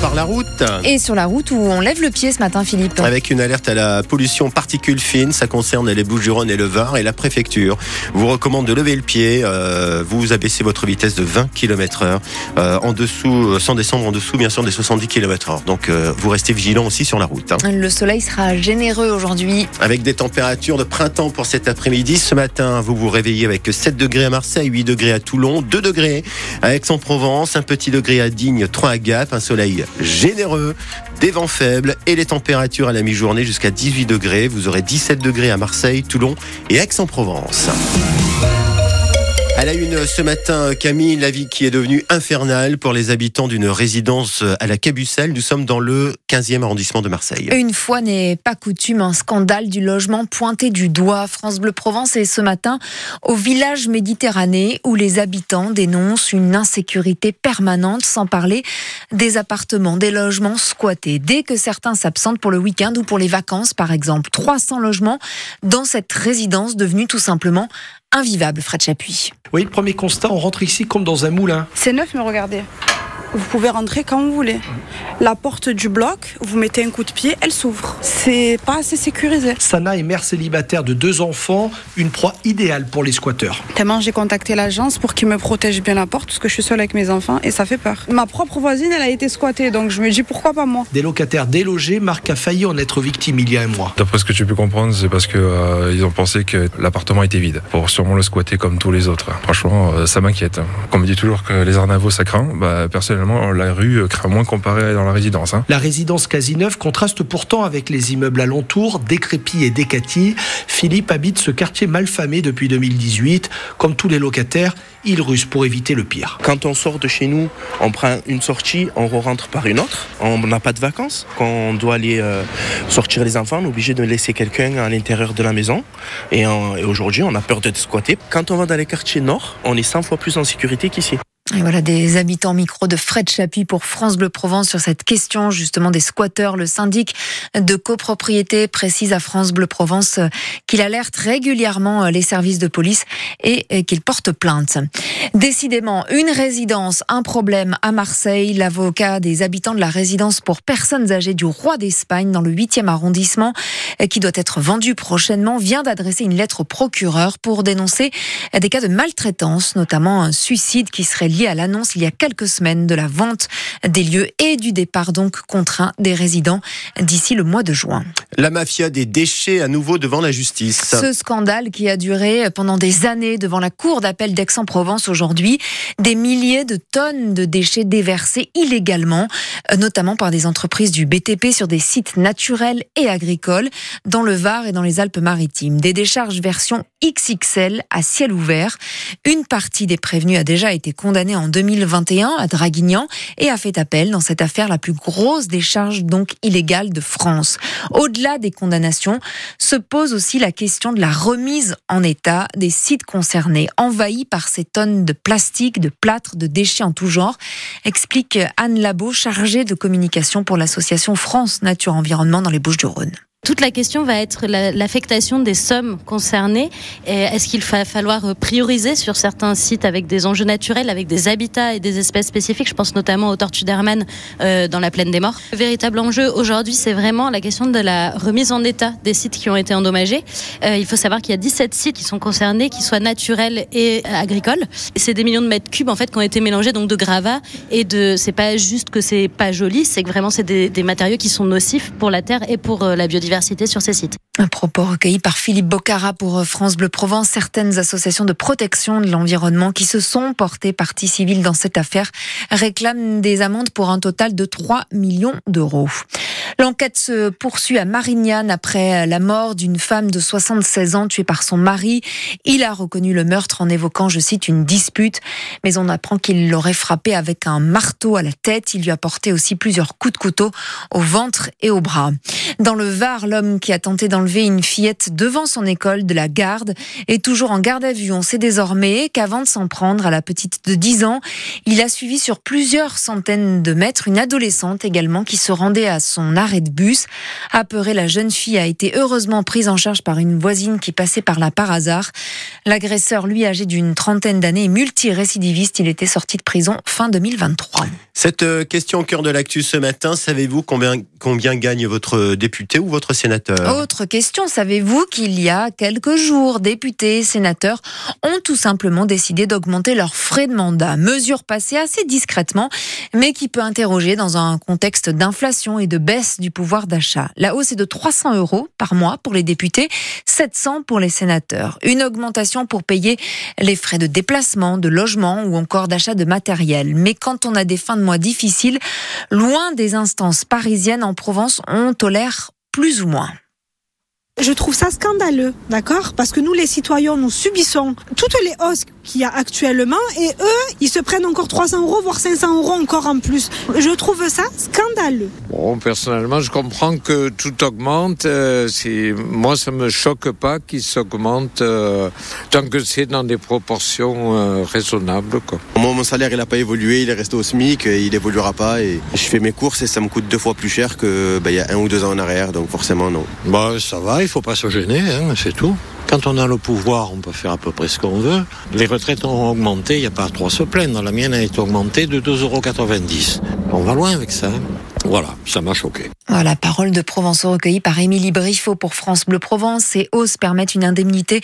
par la route. Et sur la route où on lève le pied ce matin, Philippe. Avec une alerte à la pollution particules fines, ça concerne les Bouches-du-Rhône et le Var et la préfecture vous recommande de lever le pied. Euh, vous abaissez votre vitesse de 20 km/h euh, en dessous, sans descendre en dessous, bien sûr, des 70 km/h. Donc euh, vous restez vigilant aussi sur la route. hein. Le soleil sera généreux aujourd'hui. Avec des températures de printemps pour cet après-midi. Ce matin, vous vous réveillez avec 7 degrés à Marseille, 8 degrés à Toulon, 2 degrés à Aix-en-Provence, un petit degré à Digne, 3 à Gap, un soleil généreux, des vents faibles et les températures à la mi-journée jusqu'à 18 degrés. Vous aurez 17 degrés à Marseille, Toulon et Aix-en-Provence. À la une ce matin, Camille, la vie qui est devenue infernale pour les habitants d'une résidence à la Cabucelle. Nous sommes dans le 15e arrondissement de Marseille. Une fois n'est pas coutume, un scandale du logement pointé du doigt. France Bleu Provence est ce matin au village méditerranéen où les habitants dénoncent une insécurité permanente, sans parler des appartements, des logements squattés. Dès que certains s'absentent pour le week-end ou pour les vacances, par exemple, 300 logements dans cette résidence devenue tout simplement invivable, Fred Chapuis. Oui, le premier constat, on rentre ici comme dans un moulin. C'est neuf, mais regardez. Vous pouvez rentrer quand vous voulez. La porte du bloc, vous mettez un coup de pied, elle s'ouvre. C'est pas assez sécurisé. Sana est mère célibataire de deux enfants, une proie idéale pour les squatteurs. Tellement j'ai contacté l'agence pour qu'ils me protègent bien la porte parce que je suis seule avec mes enfants et ça fait peur. Ma propre voisine, elle a été squattée, donc je me dis pourquoi pas moi? Des locataires délogés, Marc a failli en être victime il y a un mois. D'après ce que tu peux comprendre, c'est parce que euh, ils ont pensé que l'appartement était vide pour sûrement le squatter comme tous les autres. Franchement, euh, ça m'inquiète. Qu'on me dit toujours que les arnavaux ça craint, bah, personnellement la rue euh, craint moins comparé dans la résidence. hein. La résidence quasi neuve contraste pourtant avec les immeubles alentours, décrépits et décatis. Philippe habite ce quartier malfamé depuis 2018. Comme tous les locataires, il ruse pour éviter le pire. Quand on sort de chez nous, on prend une sortie, on rentre par une autre. On n'a pas de vacances. Quand on doit aller euh, sortir les enfants, on est obligé de laisser quelqu'un à l'intérieur de la maison. Et, euh, et aujourd'hui, on a peur d'être squatté. Quand on va dans les quartiers nord, on est 100 fois plus en sécurité qu'ici. Et voilà des habitants micro de Fred Chapuis pour France Bleu Provence sur cette question justement des squatteurs. Le syndic de copropriété précise à France Bleu Provence qu'il alerte régulièrement les services de police et qu'il porte plainte. Décidément, une résidence, un problème à Marseille. L'avocat des habitants de la résidence pour personnes âgées du Roi d'Espagne dans le 8e arrondissement, qui doit être vendue prochainement, vient d'adresser une lettre au procureur pour dénoncer des cas de maltraitance, notamment un suicide qui serait lié à l'annonce il y a quelques semaines de la vente des lieux et du départ donc contraint des résidents d'ici le mois de juin. La mafia des déchets à nouveau devant la justice. Ce scandale qui a duré pendant des années devant la cour d'appel d'Aix-en-Provence aujourd'hui, des milliers de tonnes de déchets déversés illégalement, euh, notamment par des entreprises du BTP sur des sites naturels et agricoles dans le Var et dans les Alpes-Maritimes. Des décharges version XXL à ciel ouvert. Une partie des prévenus a déjà été condamnée en 2021 à Draguignan et a fait appel dans cette affaire la plus grosse décharge donc illégale de France. Au-delà des condamnations, se pose aussi la question de la remise en état des sites concernés, envahis par ces tonnes de plastique, de plâtre, de déchets en tout genre, explique Anne Labo, chargée de communication pour l'association France Nature Environnement dans les Bouches-du-Rhône. Toute la question va être la- l'affectation des sommes concernées. Est-ce qu'il va falloir prioriser sur certains sites avec des enjeux naturels, avec des habitats et des espèces spécifiques? Je pense notamment aux tortues d'Hermann euh, dans la plaine des morts. Le véritable enjeu aujourd'hui, c'est vraiment la question de la remise en état des sites qui ont été endommagés. Euh, il faut savoir qu'il y a 17 sites qui sont concernés, qui soient naturels et agricoles. C'est des millions de mètres cubes en fait qui ont été mélangés donc de gravats et de. C'est pas juste que c'est pas joli, c'est que vraiment c'est des, des matériaux qui sont nocifs pour la terre et pour euh, la biodiversité Un propos recueilli par Philippe Bocara pour France Bleu Provence. Certaines associations de protection de l'environnement qui se sont portées partie civile dans cette affaire réclament des amendes pour un total de 3 millions d'euros. L'enquête se poursuit à Marignane après la mort d'une femme de 76 ans tuée par son mari. Il a reconnu le meurtre en évoquant, je cite, une dispute, mais on apprend qu'il l'aurait frappé avec un marteau à la tête. Il lui a porté aussi plusieurs coups de couteau au ventre et au bras. Dans le Var, l'homme qui a tenté d'enlever une fillette devant son école de la garde est toujours en garde à vue. On sait désormais qu'avant de s'en prendre à la petite de 10 ans, il a suivi sur plusieurs centaines de mètres une adolescente également qui se rendait à son arrêt arrêt de bus. Apeurée, la jeune fille a été heureusement prise en charge par une voisine qui passait par là par hasard. L'agresseur, lui, âgé d'une trentaine d'années, multirécidiviste. Il était sorti de prison fin 2023. Cette euh, question au cœur de l'actu ce matin, savez-vous combien, combien gagne votre député ou votre sénateur? Autre question, savez-vous qu'il y a quelques jours, députés et sénateurs ont tout simplement décidé d'augmenter leurs frais de mandat Mesure passée assez discrètement, mais qui peut interroger dans un contexte d'inflation et de baisse du pouvoir d'achat. La hausse est de 300 euros par mois pour les députés, 700 pour les sénateurs. Une augmentation pour payer les frais de déplacement, de logement ou encore d'achat de matériel. Mais quand on a des fins de mois difficiles, loin des instances parisiennes en Provence, on tolère plus ou moins. Je trouve ça scandaleux, d'accord? Parce que nous, les citoyens, nous subissons toutes les hausses qu'il y a actuellement et eux, ils se prennent encore 300 euros, voire 500 euros encore en plus. Je trouve ça scandaleux. Bon, personnellement, je comprends que tout augmente. Euh, moi, ça me choque pas qu'il s'augmente euh, tant que c'est dans des proportions euh, raisonnables. Quoi. Moi, mon salaire, il n'a pas évolué, il est resté au SMIC, et il évoluera pas. Et je fais mes courses et ça me coûte deux fois plus cher qu'il bah, y a un ou deux ans en arrière, donc forcément non. Bah, ça va, faut pas se gêner, hein, c'est tout. Quand on a le pouvoir, on peut faire à peu près ce qu'on veut. Les retraites ont augmenté, il n'y a pas trop à se plaindre. La mienne a été augmentée de 2,90 euros. On va loin avec ça. Hein. Voilà, ça m'a choqué. Voilà, parole de Provençaux recueillie par Émilie Briffaut pour France Bleu Provence. Ces hausses permettent une indemnité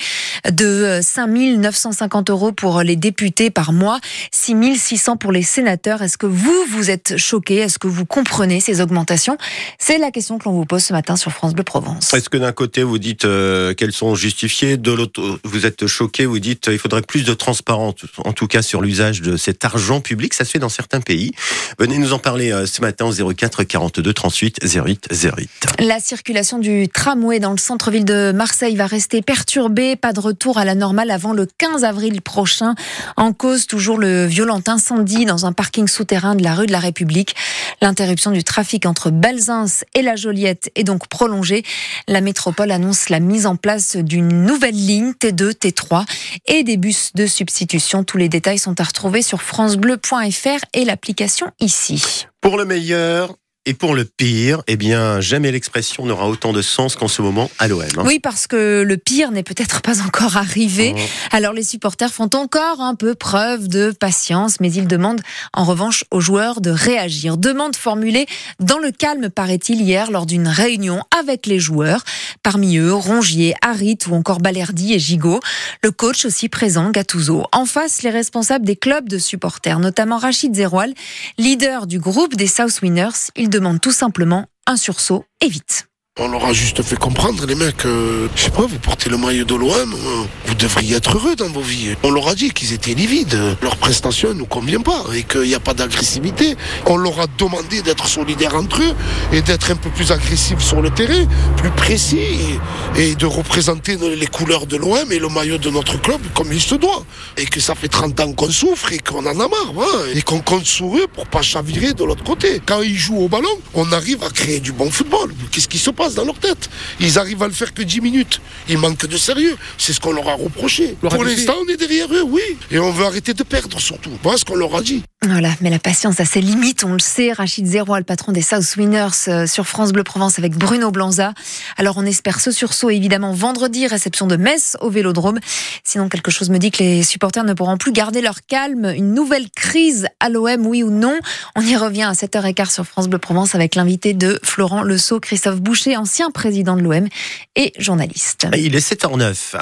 de 5 euh, 950 euros pour les députés par mois, 6 600 pour les sénateurs. Est-ce que vous, vous êtes choqué Est-ce que vous comprenez ces augmentations? C'est la question que l'on vous pose ce matin sur France Bleu Provence. Est-ce que d'un côté, vous dites euh, qu'elles sont justifiées De l'autre, vous êtes choqué, vous dites euh, faudrait plus de transparence, en tout cas sur l'usage de cet argent public? Ça se fait dans certains pays. Venez nous en parler ce matin au 04 42 38 08 08. La circulation du tramway dans le centre-ville de Marseille va rester perturbée. Pas de retour à la normale avant le 15 avril prochain. En cause, toujours le violent incendie dans un parking souterrain de la rue de la République. L'interruption du trafic entre Belzins et la Joliette est donc prolongée. La métropole annonce la mise en place d'une nouvelle ligne T2, T3 et des bus de substitution. Tous les détails sont à retrouver sur francebleu.fr et l'application ici. Pour le meilleur, et pour le pire, eh bien, jamais l'expression n'aura autant de sens qu'en ce moment à l'OM. Hein. Oui, parce que le pire n'est peut-être pas encore arrivé. Oh. Alors les supporters font encore un peu preuve de patience, mais ils demandent en revanche aux joueurs de réagir. Demande formulée dans le calme, paraît-il, hier lors d'une réunion avec les joueurs. Parmi eux, Rongier, Harit ou encore Balerdi et Gigot. Le coach aussi présent, Gattuso. En face, les responsables des clubs de supporters, notamment Rachid Zeroual, leader du groupe des South Winners. Il demande tout simplement un sursaut et vite. On leur a juste fait comprendre, les mecs, euh, je sais pas, vous portez le maillot de l'OM, euh, vous devriez être heureux dans vos vies. On leur a dit qu'ils étaient livides, leur prestation ne nous convient pas et qu'il n'y a pas d'agressivité. On leur a demandé d'être solidaires entre eux et d'être un peu plus agressifs sur le terrain, plus précis et, de représenter les couleurs de l'OM et le maillot de notre club comme il se doit. Et que ça fait 30 ans qu'on souffre et qu'on en a marre, et qu'on compte sur eux pour pas chavirer de l'autre côté. Quand ils jouent au ballon, on arrive à créer du bon football. Qu'est-ce qui se passe? Dans leur tête. Ils arrivent à le faire que 10 minutes. Ils manquent de sérieux. C'est ce qu'on leur a reproché. Pour l'instant, on est derrière eux, oui. Et on veut arrêter de perdre surtout. Voilà ce qu'on leur a dit. Voilà, mais la patience a ses limites, on le sait. Rachid Zeroy, le patron des South Winners euh, sur France Bleu Provence avec Bruno Blanza. Alors on espère ce sursaut évidemment vendredi, réception de Metz au Vélodrome. Sinon quelque chose me dit que les supporters ne pourront plus garder leur calme. Une nouvelle crise à l'OM, oui ou non? On y revient à 7h15 sur France Bleu Provence avec l'invité de Florent Leceau, Christophe Boucher, ancien président de l'OM et journaliste. Il est 7h09.